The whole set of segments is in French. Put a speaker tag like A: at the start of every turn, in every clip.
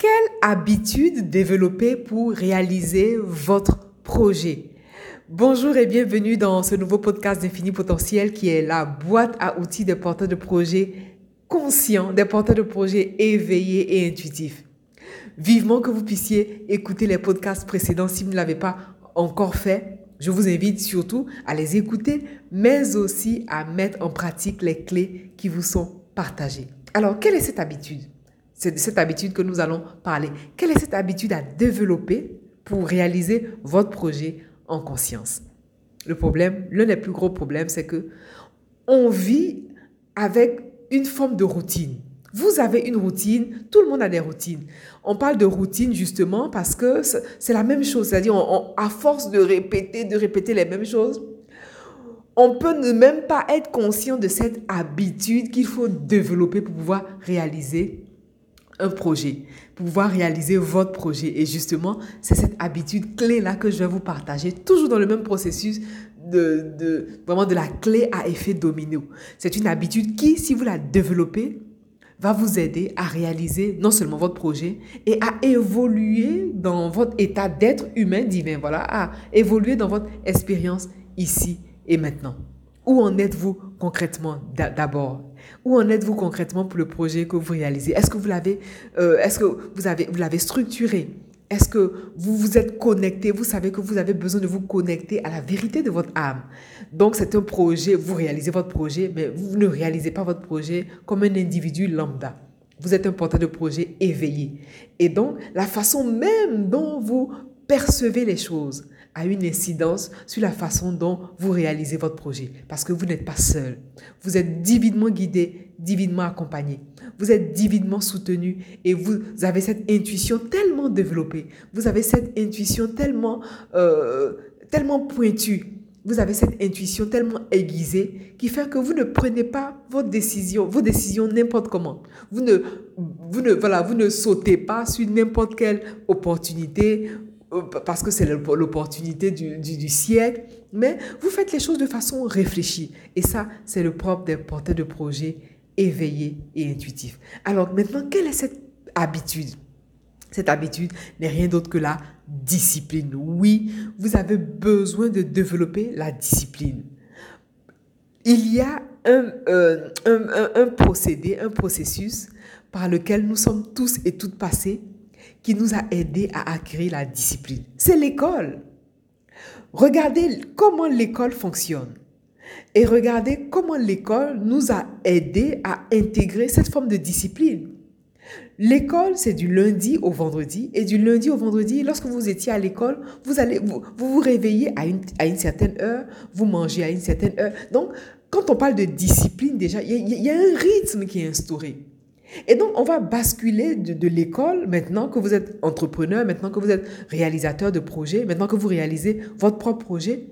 A: Quelle habitude développer pour réaliser votre projet? Bonjour et bienvenue dans ce nouveau podcast d'Infini Potentiel qui est la boîte à outils des porteurs de projets conscients, des porteurs de projets éveillés et intuitifs. Vivement que vous puissiez écouter les podcasts précédents si vous ne l'avez pas encore fait. Je vous invite surtout à les écouter, mais aussi à mettre en pratique les clés qui vous sont partagées. Alors, quelle est cette habitude? C'est de cette habitude que nous allons parler. Quelle est cette habitude à développer pour réaliser votre projet en conscience? Le problème, l'un des plus gros problèmes, c'est que on vit avec une forme de routine. Vous avez une routine, tout le monde a des routines. On parle de routine justement parce que c'est la même chose, c'est-à-dire à force de répéter, de répéter les mêmes choses, on peut ne même pas être conscient de cette habitude qu'il faut développer pour pouvoir réaliser un projet, pouvoir réaliser votre projet. Et justement, c'est cette habitude clé-là que je vais vous partager, toujours dans le même processus de, de, vraiment de la clé à effet domino. C'est une habitude qui, si vous la développez, va vous aider à réaliser non seulement votre projet et à évoluer dans votre état d'être humain divin, voilà, à évoluer dans votre expérience ici et maintenant. Où en êtes-vous concrètement d'abord? Où en êtes-vous concrètement pour le projet que vous réalisez? Est-ce que vous l'avez euh, est-ce que vous avez vous l'avez structuré? Est-ce que vous vous êtes connecté? Vous savez que vous avez besoin de vous connecter à la vérité de votre âme. Donc c'est un projet, vous réalisez votre projet, mais vous ne réalisez pas votre projet comme un individu lambda. Vous êtes un porteur de projet éveillé. Et donc la façon même dont vous percevez les choses, a une incidence sur la façon dont vous réalisez votre projet. Parce que vous n'êtes pas seul. Vous êtes divinement guidé, divinement accompagné. Vous êtes divinement soutenu et vous avez cette intuition tellement développée. Vous avez cette intuition tellement, euh, tellement pointue. Vous avez cette intuition tellement aiguisée qui fait que vous ne prenez pas vos décisions, vos décisions n'importe comment. Vous ne, vous ne, voilà, vous ne sautez pas sur n'importe quelle opportunité parce que c'est l'opportunité du, siècle, mais vous faites les choses de façon réfléchie. Et ça, c'est le propre des porteurs de projets éveillés et intuitifs. Alors maintenant, quelle est cette habitude? Cette habitude n'est rien d'autre que la discipline. Oui, vous avez besoin de développer la discipline. Il y a un, euh, un procédé, un processus par lequel nous sommes tous et toutes passés qui nous a aidés à acquérir la discipline. C'est l'école. Regardez comment l'école fonctionne. Et regardez comment l'école nous a aidés à intégrer cette forme de discipline. L'école, c'est du lundi au vendredi. Et du lundi au vendredi, lorsque vous étiez à l'école, vous vous, réveillez à une, à certaine heure, vous mangez à une certaine heure. Donc, quand on parle de discipline, déjà, il y, a un rythme qui est instauré. Et donc, on va basculer de, l'école, maintenant que vous êtes entrepreneur, maintenant que vous êtes réalisateur de projet, maintenant que vous réalisez votre propre projet.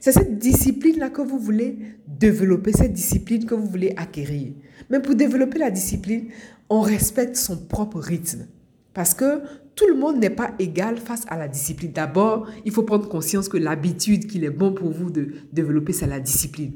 A: C'est cette discipline-là que vous voulez développer, cette discipline que vous voulez acquérir. Mais pour développer la discipline, on respecte son propre rythme. Parce que tout le monde n'est pas égal face à la discipline. D'abord, il faut prendre conscience que l'habitude qu'il est bon pour vous de développer, c'est la discipline.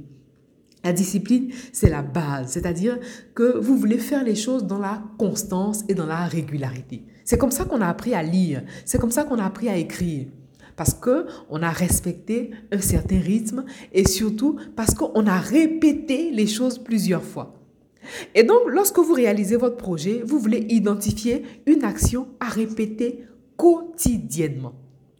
A: La discipline, c'est la base, c'est-à-dire que vous voulez faire les choses dans la constance et dans la régularité. C'est comme ça qu'on a appris à lire, c'est comme ça qu'on a appris à écrire. Parce que on a respecté un certain rythme et surtout parce qu'on a répété les choses plusieurs fois. Et donc, lorsque vous réalisez votre projet, vous voulez identifier une action à répéter quotidiennement.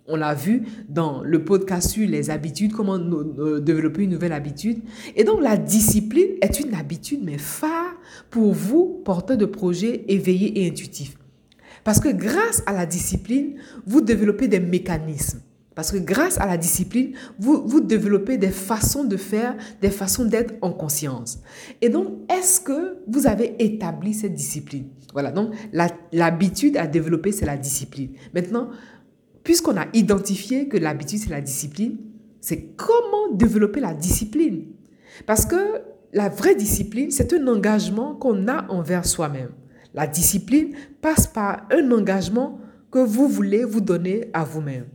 A: On l'a vu dans le podcast sur les habitudes, comment développer une nouvelle habitude. Et donc la discipline est une habitude, mais phare pour vous, porteurs de projets éveillés et intuitifs. Parce que grâce à la discipline, vous développez des mécanismes. Parce que grâce à la discipline, vous, vous développez des façons de faire, des façons d'être en conscience. Et donc, est-ce que vous avez établi cette discipline? Voilà, donc l'habitude à développer, c'est la discipline. Maintenant, puisqu'on a identifié que l'habitude, c'est la discipline, c'est comment développer la discipline. Parce que la vraie discipline, c'est un engagement qu'on a envers soi-même. La discipline passe par un engagement que vous voulez vous donner à vous-même.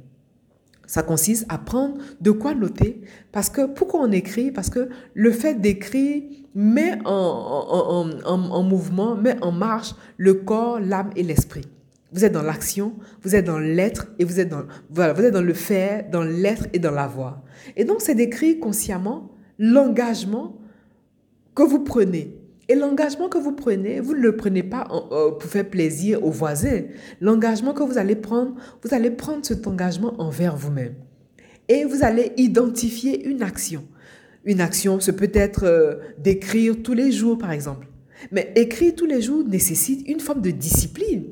A: Ça consiste à prendre de quoi noter. Parce que pourquoi on écrit Parce que le fait d'écrire met en, en, en, en, mouvement, met en marche le corps, l'âme et l'esprit. Vous êtes dans l'action, vous êtes dans l'être et vous êtes dans, voilà, vous êtes dans le faire, dans l'être et dans l'avoir. Et donc, c'est d'écrire consciemment l'engagement que vous prenez. Et l'engagement que vous prenez, vous ne le prenez pas euh, pour faire plaisir aux voisins. L'engagement que vous allez prendre, vous allez prendre cet engagement envers vous-même. Et vous allez identifier une action. Une action, ce peut être euh, d'écrire tous les jours, par exemple. Mais écrire tous les jours nécessite une forme de discipline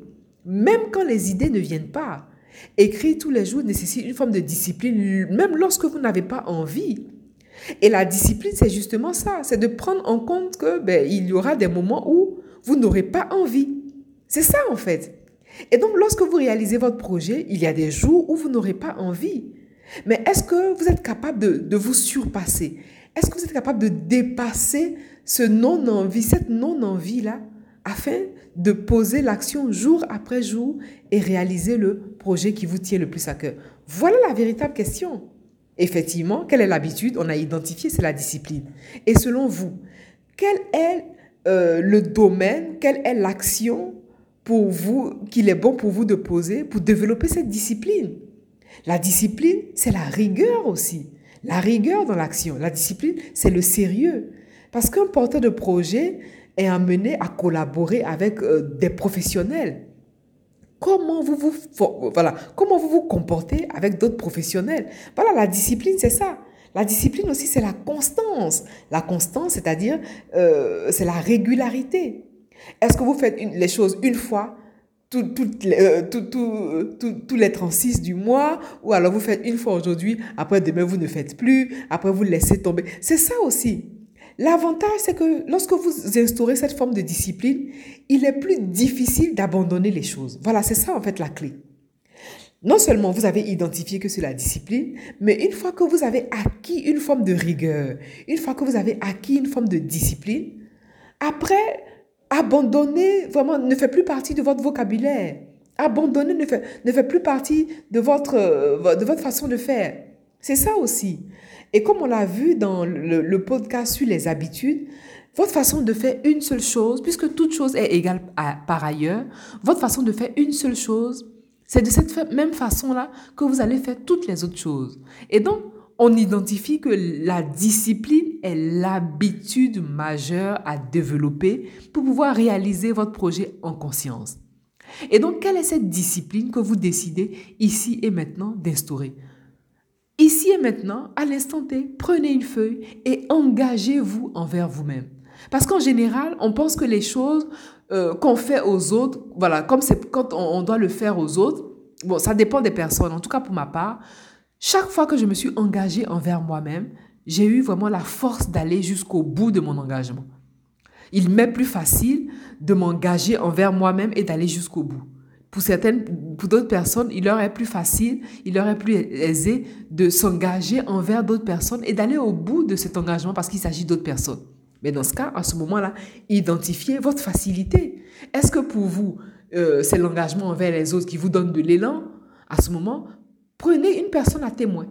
A: même quand les idées ne viennent pas. Écrire tous les jours nécessite une forme de discipline, même lorsque vous n'avez pas envie. Et la discipline, c'est justement ça, c'est de prendre en compte que ben, il y aura des moments où vous n'aurez pas envie. C'est ça en fait. Et donc, lorsque vous réalisez votre projet, il y a des jours où vous n'aurez pas envie. Mais est-ce que vous êtes capable de, de vous surpasser? Est-ce que vous êtes capable de dépasser ce non-envie, cette non-envie-là? Afin de poser l'action jour après jour et réaliser le projet qui vous tient le plus à cœur Voilà la véritable question. Effectivement, quelle est l'habitude? On a identifié, c'est la discipline. Et selon vous, quel est euh, le domaine, quelle est l'action pour vous qu'il est bon pour vous de poser pour développer cette discipline? La discipline, c'est la rigueur aussi. La rigueur dans l'action. La discipline, c'est le sérieux. Parce qu'un porteur de projet, est amené à collaborer avec euh, des professionnels. Comment vous vous, voilà, comment vous vous comportez avec d'autres professionnels? Voilà, la discipline, c'est ça. La discipline aussi, c'est la constance. La constance, c'est-à-dire, euh, c'est la régularité. Est-ce que vous faites les choses une fois tout, euh, tous les 36 du mois, ou alors vous faites une fois aujourd'hui, après demain vous ne faites plus, après vous laissez tomber? C'est ça aussi. L'avantage, c'est que lorsque vous instaurez cette forme de discipline, il est plus difficile d'abandonner les choses. Voilà, c'est ça en fait la clé. Non seulement vous avez identifié que c'est la discipline, mais une fois que vous avez acquis une forme de rigueur, une fois que vous avez acquis une forme de discipline, après, abandonner vraiment ne fait plus partie de votre vocabulaire. Abandonner ne fait, ne fait plus partie de votre, de votre façon de faire. C'est ça aussi. Et comme on l'a vu dans le, podcast sur les habitudes, votre façon de faire une seule chose, puisque toute chose est égale par ailleurs, votre façon de faire une seule chose, c'est de cette même façon-là que vous allez faire toutes les autres choses. Et donc, on identifie que la discipline est l'habitude majeure à développer pour pouvoir réaliser votre projet en conscience. Et donc, quelle est cette discipline que vous décidez ici et maintenant d'instaurer? Ici et maintenant, à l'instant T, prenez une feuille et engagez-vous envers vous-même. Parce qu'en général, on pense que les choses euh, qu'on fait aux autres, voilà, comme c'est quand on, doit le faire aux autres, bon, ça dépend des personnes. En tout cas, pour ma part, chaque fois que je me suis engagée envers moi-même, j'ai eu vraiment la force d'aller jusqu'au bout de mon engagement. Il m'est plus facile de m'engager envers moi-même et d'aller jusqu'au bout pour certaines, pour d'autres personnes, il leur est plus facile, il leur est plus aisé de s'engager envers d'autres personnes et d'aller au bout de cet engagement parce qu'il s'agit d'autres personnes. Mais dans ce cas, à ce moment-là, identifiez votre facilité. Est-ce que pour vous, euh, c'est l'engagement envers les autres qui vous donne de l'élan? À ce moment, prenez une personne à témoin.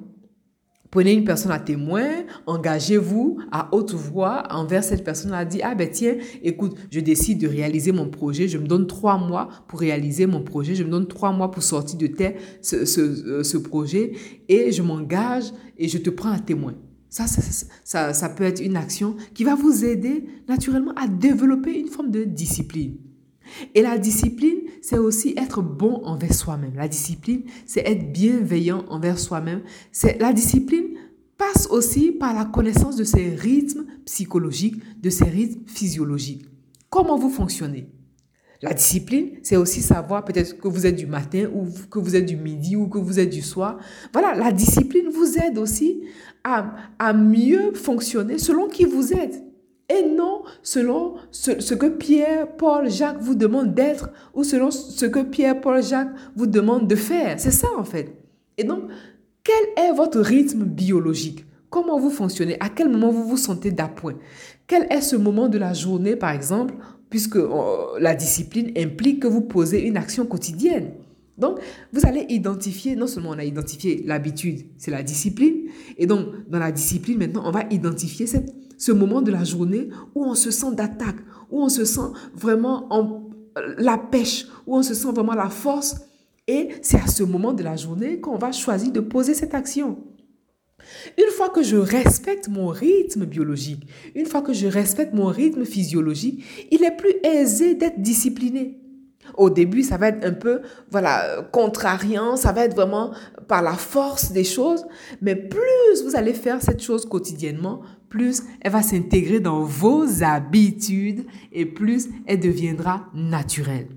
A: Prenez une personne à témoin, engagez-vous à haute voix envers cette personne a dit, ah ben tiens, écoute, je décide de réaliser mon projet, je me donne trois mois pour réaliser mon projet, je me donne trois mois pour sortir de terre ce, euh, projet et je m'engage et je te prends à témoin. Ça, ça peut être une action qui va vous aider naturellement à développer une forme de discipline. Et la discipline, c'est aussi être bon envers soi-même. La discipline, c'est être bienveillant envers soi-même. C'est la discipline passe aussi par la connaissance de ses rythmes psychologiques, de ses rythmes physiologiques. Comment vous fonctionnez? La discipline, c'est aussi savoir peut-être que vous êtes du matin ou que vous êtes du midi ou que vous êtes du soir. Voilà, la discipline vous aide aussi à, à mieux fonctionner selon qui vous êtes et non selon ce, que Pierre, Paul, Jacques vous demandent d'être ou selon ce que Pierre, Paul, Jacques vous demandent de faire. C'est ça en fait. Et donc, quel est votre rythme biologique? Comment vous fonctionnez? À quel moment vous vous sentez d'appoint? Quel est ce moment de la journée, par exemple, puisque euh, la discipline implique que vous posez une action quotidienne? Donc, vous allez identifier, non seulement on a identifié l'habitude, c'est la discipline, et donc dans la discipline, maintenant, on va identifier cette ce moment de la journée où on se sent d'attaque, où on se sent vraiment en la pêche, où on se sent vraiment la force. Et c'est à ce moment de la journée qu'on va choisir de poser cette action. Une fois que je respecte mon rythme biologique, une fois que je respecte mon rythme physiologique, il est plus aisé d'être discipliné. Au début, ça va être un peu, voilà, contrariant, ça va être vraiment par la force des choses, mais plus vous allez faire cette chose quotidiennement, plus elle va s'intégrer dans vos habitudes et plus elle deviendra naturelle.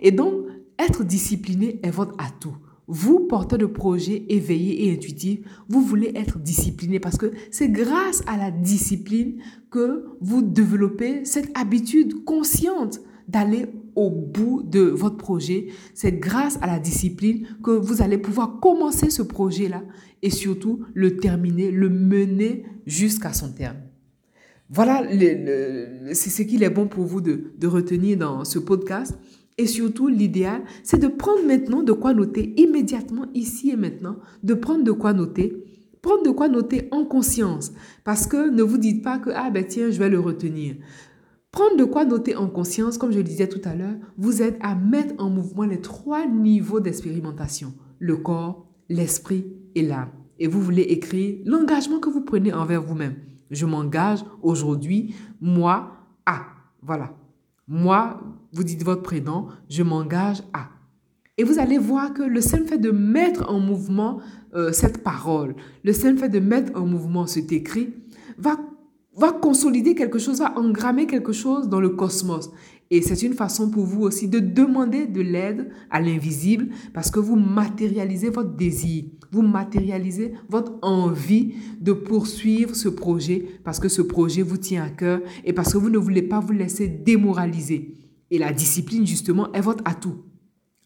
A: Et donc, être discipliné est votre atout. Vous, porteur de projets éveillés et intuitifs, vous voulez être discipliné parce que c'est grâce à la discipline que vous développez cette habitude consciente d'aller au bout de votre projet. C'est grâce à la discipline que vous allez pouvoir commencer ce projet-là et surtout le terminer, le mener jusqu'à son terme. Voilà, c'est ce qu'il est bon pour vous de, de retenir dans ce podcast. Et surtout, l'idéal, c'est de prendre maintenant de quoi noter immédiatement, ici et maintenant, de prendre de quoi noter, prendre de quoi noter en conscience. Parce que ne vous dites pas que, ah ben tiens, je vais le retenir. Prendre de quoi noter en conscience, comme je le disais tout à l'heure, vous aide à mettre en mouvement les trois niveaux d'expérimentation, le corps, l'esprit et l'âme. Et vous voulez écrire l'engagement que vous prenez envers vous-même. Je m'engage aujourd'hui, moi, à. Voilà. Moi, vous dites votre prénom, je m'engage à. Et vous allez voir que le simple fait de mettre en mouvement euh, cette parole, le simple fait de mettre en mouvement cet écrit, va, va consolider quelque chose, va engrammer quelque chose dans le cosmos. Et c'est une façon pour vous aussi de demander de l'aide à l'invisible parce que vous matérialisez votre désir, vous matérialisez votre envie de poursuivre ce projet parce que ce projet vous tient à cœur et parce que vous ne voulez pas vous laisser démoraliser. Et la discipline, justement, est votre atout.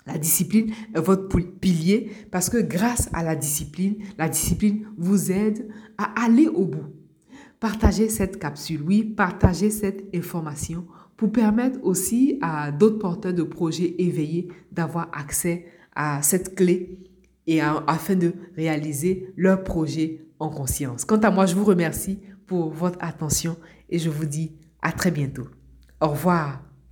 A: La discipline est votre pilier parce que grâce à la discipline, la discipline vous aide à aller au bout. Partagez cette capsule, oui, partagez cette information pour permettre aussi à d'autres porteurs de projets éveillés d'avoir accès à cette clé et afin de réaliser leur projet en conscience. Quant à moi, je vous remercie pour votre attention et je vous dis à très bientôt. Au revoir.